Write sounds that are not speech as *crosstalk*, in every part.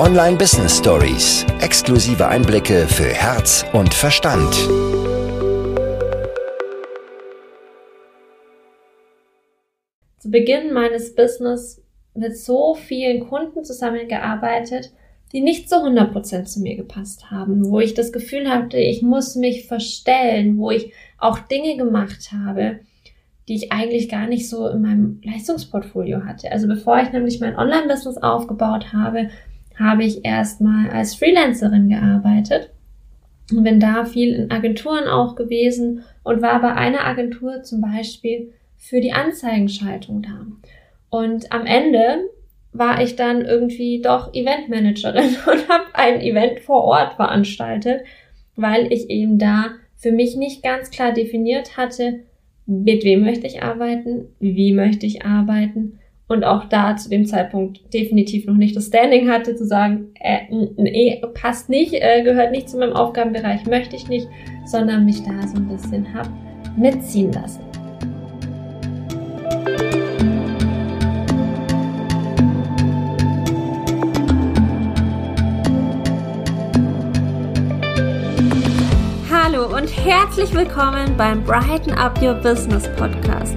Online Business Stories. Exklusive Einblicke für Herz und Verstand. Zu Beginn meines Business mit so vielen Kunden zusammengearbeitet, die nicht zu 100% zu mir gepasst haben, wo ich das Gefühl hatte, ich muss mich verstellen, wo ich auch Dinge gemacht habe, die ich eigentlich gar nicht so in meinem Leistungsportfolio hatte. Also bevor ich nämlich mein Online-Business aufgebaut habe, habe ich erstmal als Freelancerin gearbeitet und bin da viel in Agenturen auch gewesen und war bei einer Agentur zum Beispiel für die Anzeigenschaltung da. Und am Ende war ich dann irgendwie doch Eventmanagerin *laughs* und habe ein Event vor Ort veranstaltet, weil ich eben da für mich nicht ganz klar definiert hatte, mit wem möchte ich arbeiten, wie möchte ich arbeiten und auch da zu dem Zeitpunkt definitiv noch nicht das Standing hatte, zu sagen, äh, nee, passt nicht, äh, gehört nicht zu meinem Aufgabenbereich, möchte ich nicht, sondern mich da so ein bisschen hab mitziehen lassen. Hallo und herzlich willkommen beim Brighten Up Your Business Podcast,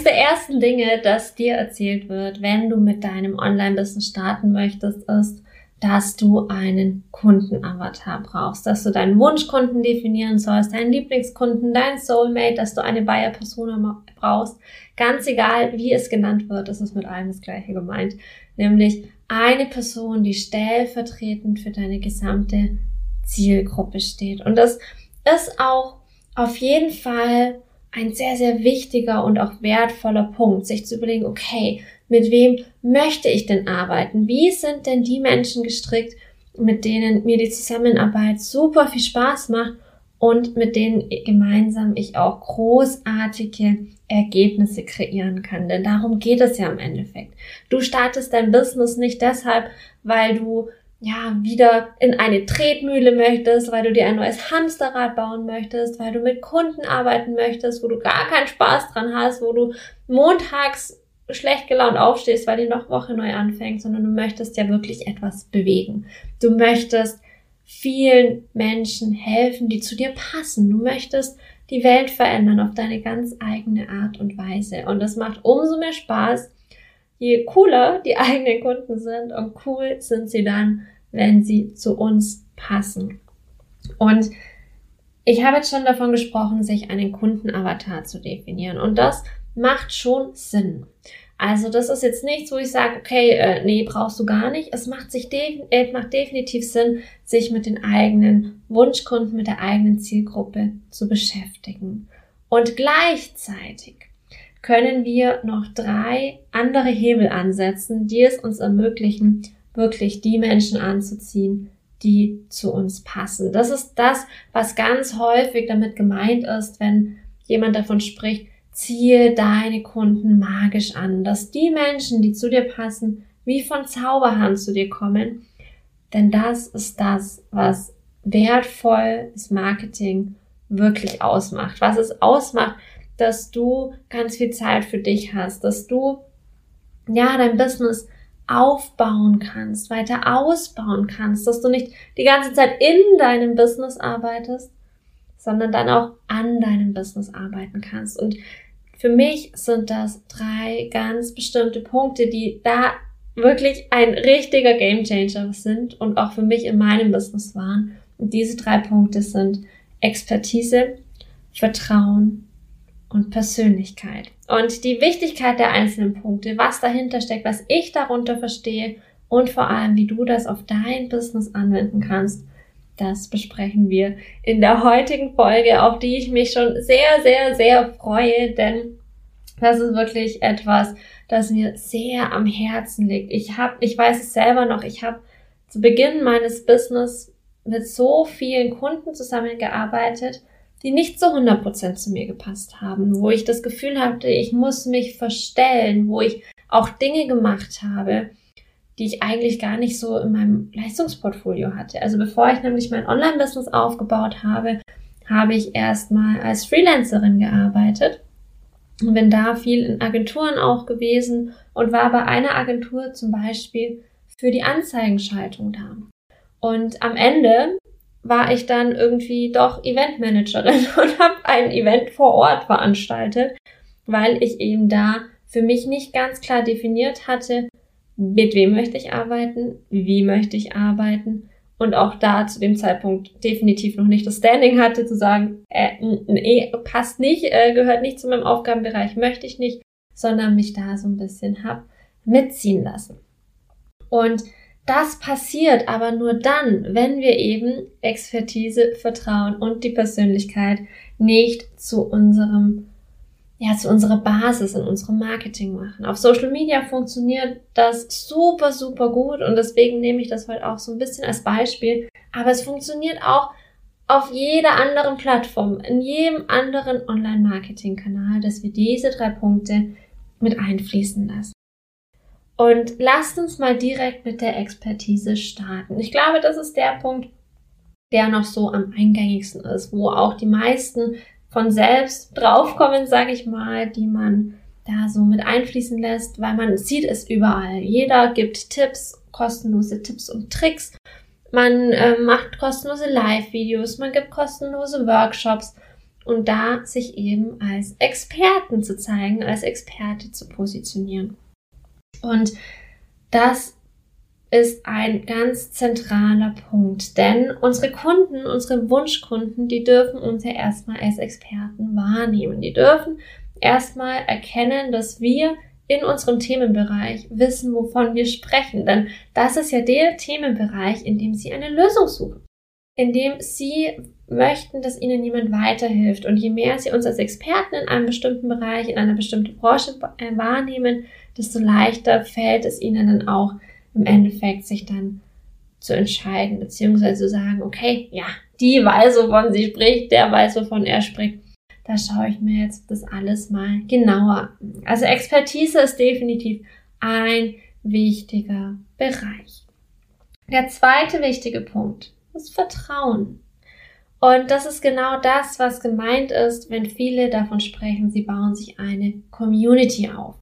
Eines der ersten Dinge, das dir erzählt wird, wenn du mit deinem Online-Business starten möchtest, ist, dass du einen Kundenavatar brauchst, dass du deinen Wunschkunden definieren sollst, deinen Lieblingskunden, deinen Soulmate, dass du eine Buyer-Persona brauchst. Ganz egal, wie es genannt wird, ist es mit allem das Gleiche gemeint. Nämlich eine Person, die stellvertretend für deine gesamte Zielgruppe steht. Und das ist auch auf jeden Fall ein sehr, sehr wichtiger und auch wertvoller Punkt, sich zu überlegen, okay, mit wem möchte ich denn arbeiten? Wie sind denn die Menschen gestrickt, mit denen mir die Zusammenarbeit super viel Spaß macht und mit denen gemeinsam ich auch großartige Ergebnisse kreieren kann. Denn darum geht es ja im Endeffekt. Du startest dein Business nicht deshalb, weil du ja, wieder in eine Tretmühle möchtest, weil du dir ein neues Hamsterrad bauen möchtest, weil du mit Kunden arbeiten möchtest, wo du gar keinen Spaß dran hast, wo du montags schlecht gelaunt aufstehst, weil die noch Woche neu anfängt, sondern du möchtest ja wirklich etwas bewegen. Du möchtest vielen Menschen helfen, die zu dir passen. Du möchtest die Welt verändern auf deine ganz eigene Art und Weise. Und das macht umso mehr Spaß, je cooler die *laughs* eigenen Kunden sind und cool sind sie dann, wenn sie zu uns passen. Und ich habe jetzt schon davon gesprochen, sich einen Kundenavatar zu definieren. Und das macht schon Sinn. Also das ist jetzt nichts, wo ich sage, okay, äh, nee, brauchst du gar nicht. Es macht, sich de äh, macht definitiv Sinn, sich mit den eigenen Wunschkunden, mit der eigenen Zielgruppe zu beschäftigen. Und gleichzeitig können wir noch drei andere Hebel ansetzen, die es uns ermöglichen, wirklich die Menschen anzuziehen, die zu uns passen. Das ist das, was ganz häufig damit gemeint ist, wenn jemand davon spricht, ziehe deine Kunden magisch an, dass die Menschen, die zu dir passen, wie von Zauberhand zu dir kommen. Denn das ist das, was wertvolles Marketing wirklich ausmacht. Was es ausmacht, dass du ganz viel Zeit für dich hast, dass du ja dein Business aufbauen kannst, weiter ausbauen kannst, dass du nicht die ganze Zeit in deinem Business arbeitest, sondern dann auch an deinem Business arbeiten kannst. Und für mich sind das drei ganz bestimmte Punkte, die da wirklich ein richtiger Gamechanger sind und auch für mich in meinem Business waren. Und diese drei Punkte sind Expertise, Vertrauen und Persönlichkeit. Und die Wichtigkeit der einzelnen Punkte, was dahinter steckt, was ich darunter verstehe und vor allem, wie du das auf dein Business anwenden kannst, das besprechen wir in der heutigen Folge, auf die ich mich schon sehr, sehr, sehr freue, denn das ist wirklich etwas, das mir sehr am Herzen liegt. Ich habe, ich weiß es selber noch, ich habe zu Beginn meines Business mit so vielen Kunden zusammengearbeitet, die nicht zu 100% zu mir gepasst haben, wo ich das Gefühl hatte, ich muss mich verstellen, wo ich auch Dinge gemacht habe, die ich eigentlich gar nicht so in meinem Leistungsportfolio hatte. Also bevor ich nämlich mein Online-Business aufgebaut habe, habe ich erstmal als Freelancerin gearbeitet und bin da viel in Agenturen auch gewesen und war bei einer Agentur zum Beispiel für die Anzeigenschaltung da. Und am Ende war ich dann irgendwie doch Eventmanagerin *laughs* und habe ein Event vor Ort veranstaltet, weil ich eben da für mich nicht ganz klar definiert hatte, mit wem möchte ich arbeiten, wie möchte ich arbeiten und auch da zu dem Zeitpunkt definitiv noch nicht das Standing hatte, zu sagen, äh, nee, passt nicht, äh, gehört nicht zu meinem Aufgabenbereich, möchte ich nicht, sondern mich da so ein bisschen hab mitziehen lassen. Und das passiert aber nur dann, wenn wir eben Expertise, Vertrauen und die Persönlichkeit nicht zu unserem ja, zu unserer Basis in unserem Marketing machen. Auf Social Media funktioniert das super, super gut und deswegen nehme ich das heute auch so ein bisschen als Beispiel. Aber es funktioniert auch auf jeder anderen Plattform, in jedem anderen Online-Marketing-Kanal, dass wir diese drei Punkte mit einfließen lassen. Und lasst uns mal direkt mit der Expertise starten. Ich glaube, das ist der Punkt, der noch so am eingängigsten ist, wo auch die meisten von selbst draufkommen, sage ich mal, die man da so mit einfließen lässt, weil man sieht es überall. Jeder gibt Tipps, kostenlose Tipps und Tricks. Man äh, macht kostenlose Live-Videos, man gibt kostenlose Workshops und da sich eben als Experten zu zeigen, als Experte zu positionieren. Und das ist ein ganz zentraler Punkt, denn unsere Kunden, unsere Wunschkunden, die dürfen uns ja erstmal als Experten wahrnehmen. Die dürfen erstmal erkennen, dass wir in unserem Themenbereich wissen, wovon wir sprechen, denn das ist ja der Themenbereich, in dem sie eine Lösung suchen, in dem sie möchten, dass ihnen jemand weiterhilft und je mehr sie uns als Experten in einem bestimmten Bereich, in einer bestimmten Branche wahrnehmen, desto leichter fällt es ihnen dann auch, im Endeffekt sich dann zu entscheiden, beziehungsweise zu sagen, okay, ja, die weiß, wovon sie spricht, der weiß, wovon er spricht. Da schaue ich mir jetzt das alles mal genauer an. Also Expertise ist definitiv ein wichtiger Bereich. Der zweite wichtige Punkt ist Vertrauen. Und das ist genau das, was gemeint ist, wenn viele davon sprechen, sie bauen sich eine Community auf.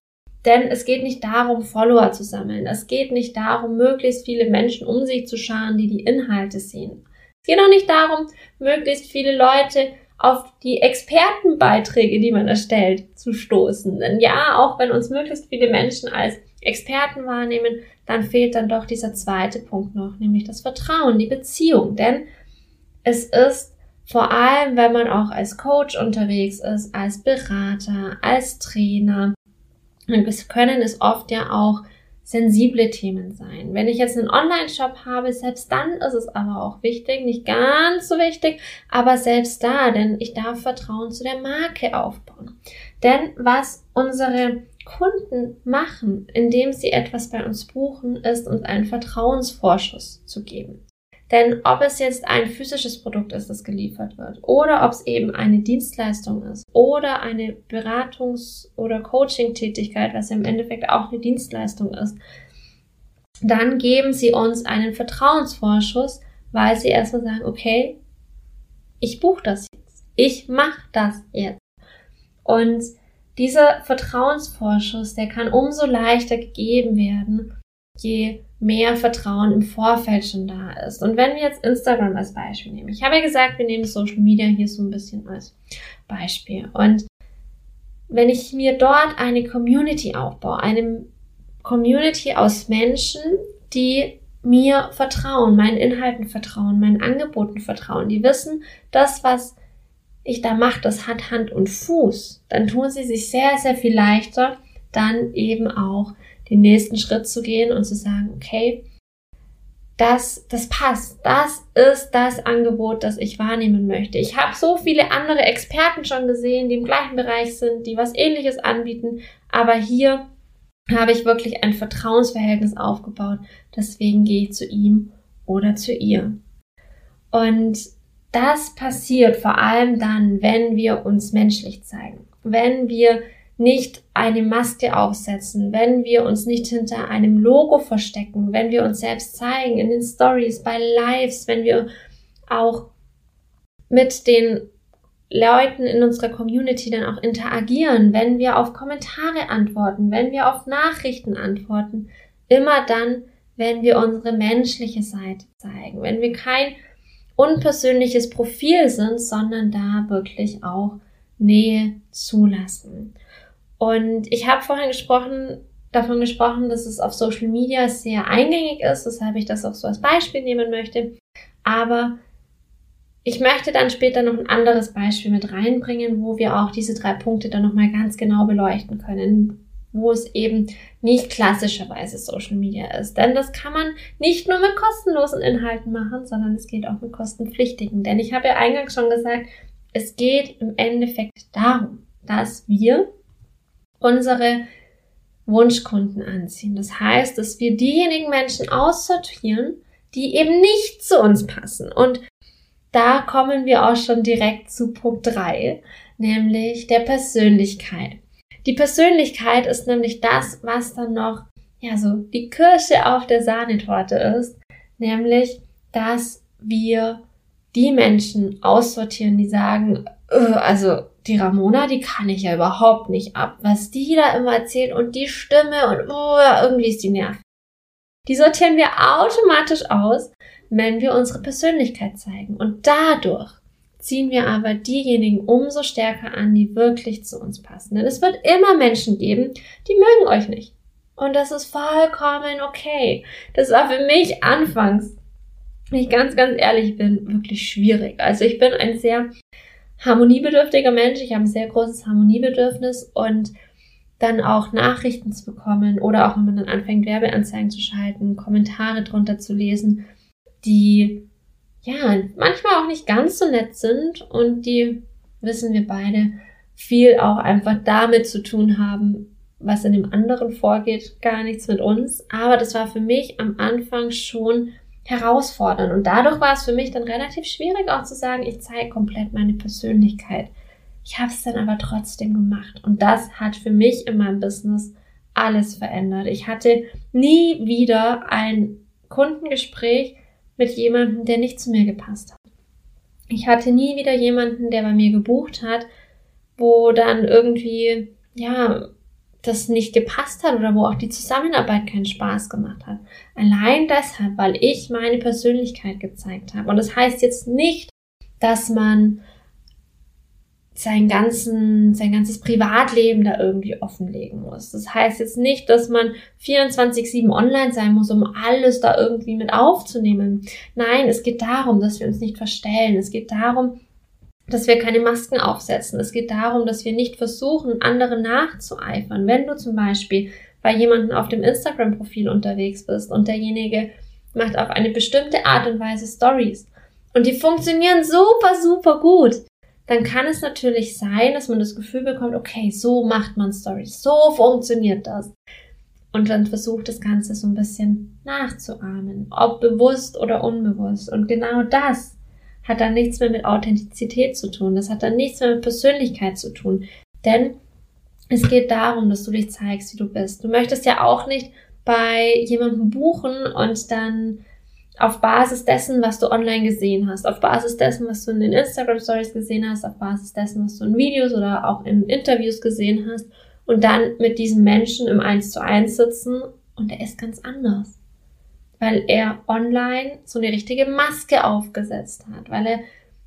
Denn es geht nicht darum, Follower zu sammeln. Es geht nicht darum, möglichst viele Menschen um sich zu scharen, die die Inhalte sehen. Es geht auch nicht darum, möglichst viele Leute auf die Expertenbeiträge, die man erstellt, zu stoßen. Denn ja, auch wenn uns möglichst viele Menschen als Experten wahrnehmen, dann fehlt dann doch dieser zweite Punkt noch, nämlich das Vertrauen, die Beziehung. Denn es ist vor allem, wenn man auch als Coach unterwegs ist, als Berater, als Trainer, und es können es oft ja auch sensible Themen sein. Wenn ich jetzt einen Online-Shop habe, selbst dann ist es aber auch wichtig, nicht ganz so wichtig, aber selbst da, denn ich darf Vertrauen zu der Marke aufbauen. Denn was unsere Kunden machen, indem sie etwas bei uns buchen, ist uns einen Vertrauensvorschuss zu geben. Denn ob es jetzt ein physisches Produkt ist, das geliefert wird, oder ob es eben eine Dienstleistung ist, oder eine Beratungs- oder Coaching-Tätigkeit, was ja im Endeffekt auch eine Dienstleistung ist, dann geben sie uns einen Vertrauensvorschuss, weil sie erstmal sagen, okay, ich buche das jetzt. Ich mache das jetzt. Und dieser Vertrauensvorschuss, der kann umso leichter gegeben werden, je mehr Vertrauen im Vorfeld schon da ist. Und wenn wir jetzt Instagram als Beispiel nehmen, ich habe ja gesagt, wir nehmen Social Media hier so ein bisschen als Beispiel. Und wenn ich mir dort eine Community aufbaue, eine Community aus Menschen, die mir vertrauen, meinen Inhalten vertrauen, meinen Angeboten vertrauen, die wissen, das, was ich da mache, das hat Hand und Fuß, dann tun sie sich sehr, sehr viel leichter, dann eben auch den nächsten Schritt zu gehen und zu sagen, okay, das, das passt. Das ist das Angebot, das ich wahrnehmen möchte. Ich habe so viele andere Experten schon gesehen, die im gleichen Bereich sind, die was ähnliches anbieten, aber hier habe ich wirklich ein Vertrauensverhältnis aufgebaut. Deswegen gehe ich zu ihm oder zu ihr. Und das passiert vor allem dann, wenn wir uns menschlich zeigen, wenn wir nicht eine Maske aufsetzen, wenn wir uns nicht hinter einem Logo verstecken, wenn wir uns selbst zeigen in den Stories, bei Lives, wenn wir auch mit den Leuten in unserer Community dann auch interagieren, wenn wir auf Kommentare antworten, wenn wir auf Nachrichten antworten, immer dann, wenn wir unsere menschliche Seite zeigen, wenn wir kein unpersönliches Profil sind, sondern da wirklich auch Nähe zulassen. Und ich habe vorhin gesprochen, davon gesprochen, dass es auf Social Media sehr eingängig ist, weshalb ich das auch so als Beispiel nehmen möchte. Aber ich möchte dann später noch ein anderes Beispiel mit reinbringen, wo wir auch diese drei Punkte dann nochmal ganz genau beleuchten können, wo es eben nicht klassischerweise Social Media ist. Denn das kann man nicht nur mit kostenlosen Inhalten machen, sondern es geht auch mit kostenpflichtigen. Denn ich habe ja eingangs schon gesagt, es geht im Endeffekt darum, dass wir unsere Wunschkunden anziehen. Das heißt, dass wir diejenigen Menschen aussortieren, die eben nicht zu uns passen. Und da kommen wir auch schon direkt zu Punkt 3, nämlich der Persönlichkeit. Die Persönlichkeit ist nämlich das, was dann noch, ja, so die Kirsche auf der Sahnetorte ist, nämlich, dass wir die Menschen aussortieren, die sagen, also die Ramona, die kann ich ja überhaupt nicht ab. Was die da immer erzählt und die Stimme und oh, irgendwie ist die nervig. Die sortieren wir automatisch aus, wenn wir unsere Persönlichkeit zeigen. Und dadurch ziehen wir aber diejenigen umso stärker an, die wirklich zu uns passen. Denn es wird immer Menschen geben, die mögen euch nicht. Und das ist vollkommen okay. Das war für mich anfangs, wenn ich ganz, ganz ehrlich bin, wirklich schwierig. Also ich bin ein sehr harmoniebedürftiger Mensch. Ich habe ein sehr großes Harmoniebedürfnis und dann auch Nachrichten zu bekommen oder auch wenn man dann anfängt, Werbeanzeigen zu schalten, Kommentare drunter zu lesen, die ja manchmal auch nicht ganz so nett sind und die, wissen wir beide, viel auch einfach damit zu tun haben, was in dem anderen vorgeht, gar nichts mit uns. Aber das war für mich am Anfang schon herausfordern. Und dadurch war es für mich dann relativ schwierig auch zu sagen, ich zeige komplett meine Persönlichkeit. Ich habe es dann aber trotzdem gemacht. Und das hat für mich in meinem Business alles verändert. Ich hatte nie wieder ein Kundengespräch mit jemandem, der nicht zu mir gepasst hat. Ich hatte nie wieder jemanden, der bei mir gebucht hat, wo dann irgendwie, ja, das nicht gepasst hat oder wo auch die Zusammenarbeit keinen Spaß gemacht hat. Allein deshalb, weil ich meine Persönlichkeit gezeigt habe. Und das heißt jetzt nicht, dass man sein, ganzen, sein ganzes Privatleben da irgendwie offenlegen muss. Das heißt jetzt nicht, dass man 24-7 online sein muss, um alles da irgendwie mit aufzunehmen. Nein, es geht darum, dass wir uns nicht verstellen. Es geht darum, dass wir keine Masken aufsetzen. Es geht darum, dass wir nicht versuchen, andere nachzueifern. Wenn du zum Beispiel bei jemandem auf dem Instagram-Profil unterwegs bist und derjenige macht auf eine bestimmte Art und Weise Stories und die funktionieren super, super gut, dann kann es natürlich sein, dass man das Gefühl bekommt, okay, so macht man Stories, so funktioniert das. Und dann versucht das Ganze so ein bisschen nachzuahmen, ob bewusst oder unbewusst. Und genau das hat dann nichts mehr mit Authentizität zu tun. Das hat dann nichts mehr mit Persönlichkeit zu tun. Denn es geht darum, dass du dich zeigst, wie du bist. Du möchtest ja auch nicht bei jemandem buchen und dann auf Basis dessen, was du online gesehen hast, auf Basis dessen, was du in den Instagram Stories gesehen hast, auf Basis dessen, was du in Videos oder auch in Interviews gesehen hast und dann mit diesem Menschen im Eins zu eins sitzen und er ist ganz anders weil er online so eine richtige Maske aufgesetzt hat, weil er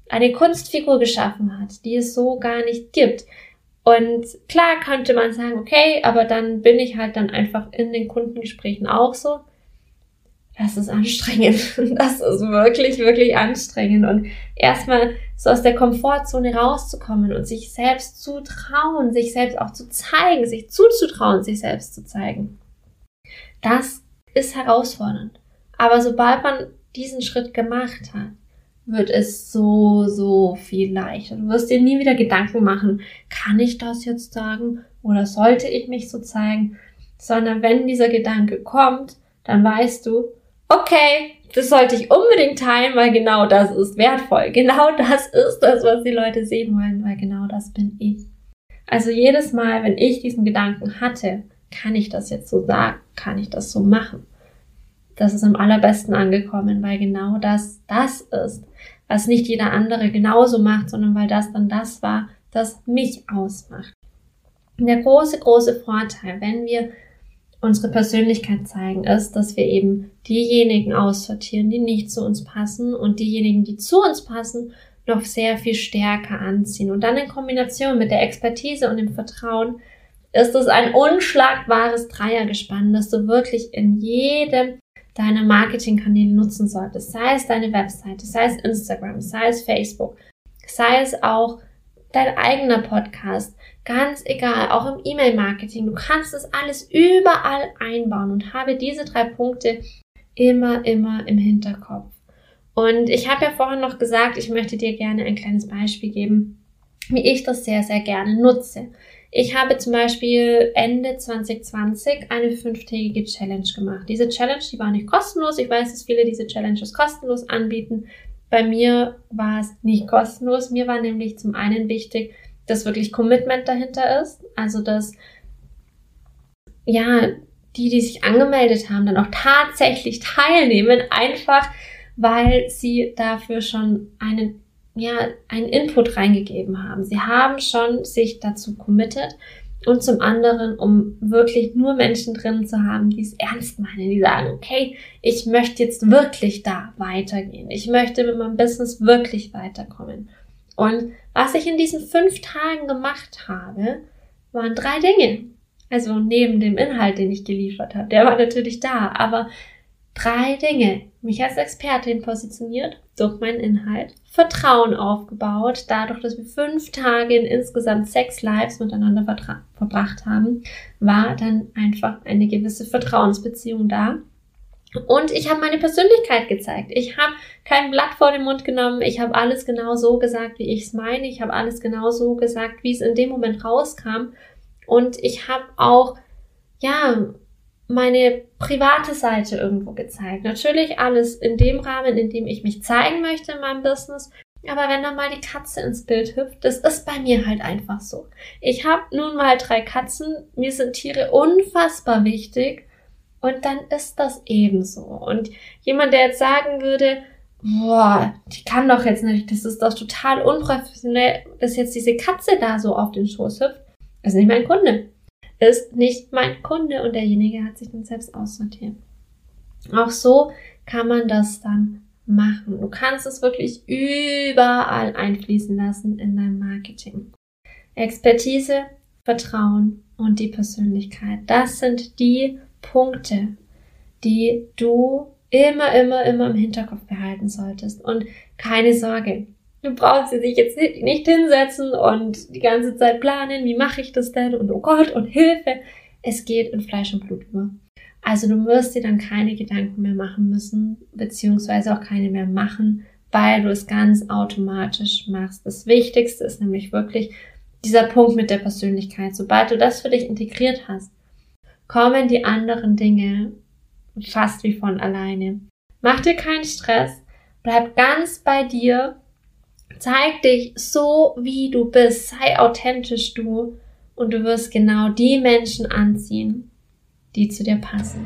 eine Kunstfigur geschaffen hat, die es so gar nicht gibt. Und klar könnte man sagen, okay, aber dann bin ich halt dann einfach in den Kundengesprächen auch so. Das ist anstrengend. *laughs* Das ist wirklich, wirklich anstrengend. Und erstmal so aus der Komfortzone rauszukommen und sich selbst zu trauen, sich selbst auch zu zeigen, sich zuzutrauen, sich selbst zu zeigen. Das ist herausfordernd. Aber sobald man diesen Schritt gemacht hat, wird es so, so viel leichter. Du wirst dir nie wieder Gedanken machen, kann ich das jetzt sagen oder sollte ich mich so zeigen, sondern wenn dieser Gedanke kommt, dann weißt du, okay, das sollte ich unbedingt teilen, weil genau das ist wertvoll. Genau das ist das, was die Leute sehen wollen, weil genau das bin ich. Also jedes Mal, wenn ich diesen Gedanken hatte, kann ich das jetzt so sagen, kann ich das so machen. Das ist am allerbesten angekommen, weil genau das das ist, was nicht jeder andere genauso macht, sondern weil das dann das war, das mich ausmacht. Der große, große Vorteil, wenn wir unsere Persönlichkeit zeigen, ist, dass wir eben diejenigen aussortieren, die nicht zu uns passen und diejenigen, die zu uns passen, noch sehr viel stärker anziehen. Und dann in Kombination mit der Expertise und dem Vertrauen ist es ein unschlagbares Dreiergespann, das du wirklich in jedem deiner Marketingkanäle nutzen solltest. Sei es deine Webseite, sei es Instagram, sei es Facebook, sei es auch dein eigener Podcast, ganz egal, auch im E-Mail-Marketing. Du kannst es alles überall einbauen und habe diese drei Punkte immer, immer im Hinterkopf. Und ich habe ja vorhin noch gesagt, ich möchte dir gerne ein kleines Beispiel geben, wie ich das sehr, sehr gerne nutze. Ich habe zum Beispiel Ende 2020 eine fünftägige Challenge gemacht. Diese Challenge, die war nicht kostenlos. Ich weiß, dass viele diese Challenges kostenlos anbieten. Bei mir war es nicht kostenlos. Mir war nämlich zum einen wichtig, dass wirklich Commitment dahinter ist. Also, dass, ja, die, die sich angemeldet haben, dann auch tatsächlich teilnehmen, einfach weil sie dafür schon einen ja, einen Input reingegeben haben. Sie haben schon sich dazu committed und zum anderen, um wirklich nur Menschen drin zu haben, die es ernst meinen, die sagen, okay, ich möchte jetzt wirklich da weitergehen. Ich möchte mit meinem Business wirklich weiterkommen. Und was ich in diesen fünf Tagen gemacht habe, waren drei Dinge. Also neben dem Inhalt, den ich geliefert habe, der war natürlich da, aber drei Dinge. Mich als Expertin positioniert durch meinen Inhalt, Vertrauen aufgebaut, dadurch, dass wir fünf Tage in insgesamt sechs Lives miteinander verbracht haben, war dann einfach eine gewisse Vertrauensbeziehung da. Und ich habe meine Persönlichkeit gezeigt. Ich habe kein Blatt vor den Mund genommen. Ich habe alles genau so gesagt, wie ich es meine. Ich habe alles genau so gesagt, wie es in dem Moment rauskam. Und ich habe auch, ja, meine private Seite irgendwo gezeigt. Natürlich alles in dem Rahmen, in dem ich mich zeigen möchte in meinem Business. Aber wenn dann mal die Katze ins Bild hüpft, das ist bei mir halt einfach so. Ich habe nun mal drei Katzen, mir sind Tiere unfassbar wichtig und dann ist das ebenso. Und jemand, der jetzt sagen würde, boah, die kann doch jetzt nicht, das ist doch total unprofessionell, dass jetzt diese Katze da so auf den Schoß hüpft, ist nicht mein Kunde ist nicht mein Kunde und derjenige hat sich dann selbst aussortiert. Auch so kann man das dann machen. Du kannst es wirklich überall einfließen lassen in dein Marketing. Expertise, Vertrauen und die Persönlichkeit. Das sind die Punkte, die du immer, immer, immer im Hinterkopf behalten solltest. Und keine Sorge, Du brauchst sie sich jetzt nicht hinsetzen und die ganze Zeit planen, wie mache ich das denn und oh Gott und Hilfe. Es geht in Fleisch und Blut über. Also du wirst dir dann keine Gedanken mehr machen müssen, beziehungsweise auch keine mehr machen, weil du es ganz automatisch machst. Das Wichtigste ist nämlich wirklich dieser Punkt mit der Persönlichkeit. Sobald du das für dich integriert hast, kommen die anderen Dinge fast wie von alleine. Mach dir keinen Stress, bleib ganz bei dir Zeig dich so, wie du bist. Sei authentisch du und du wirst genau die Menschen anziehen, die zu dir passen.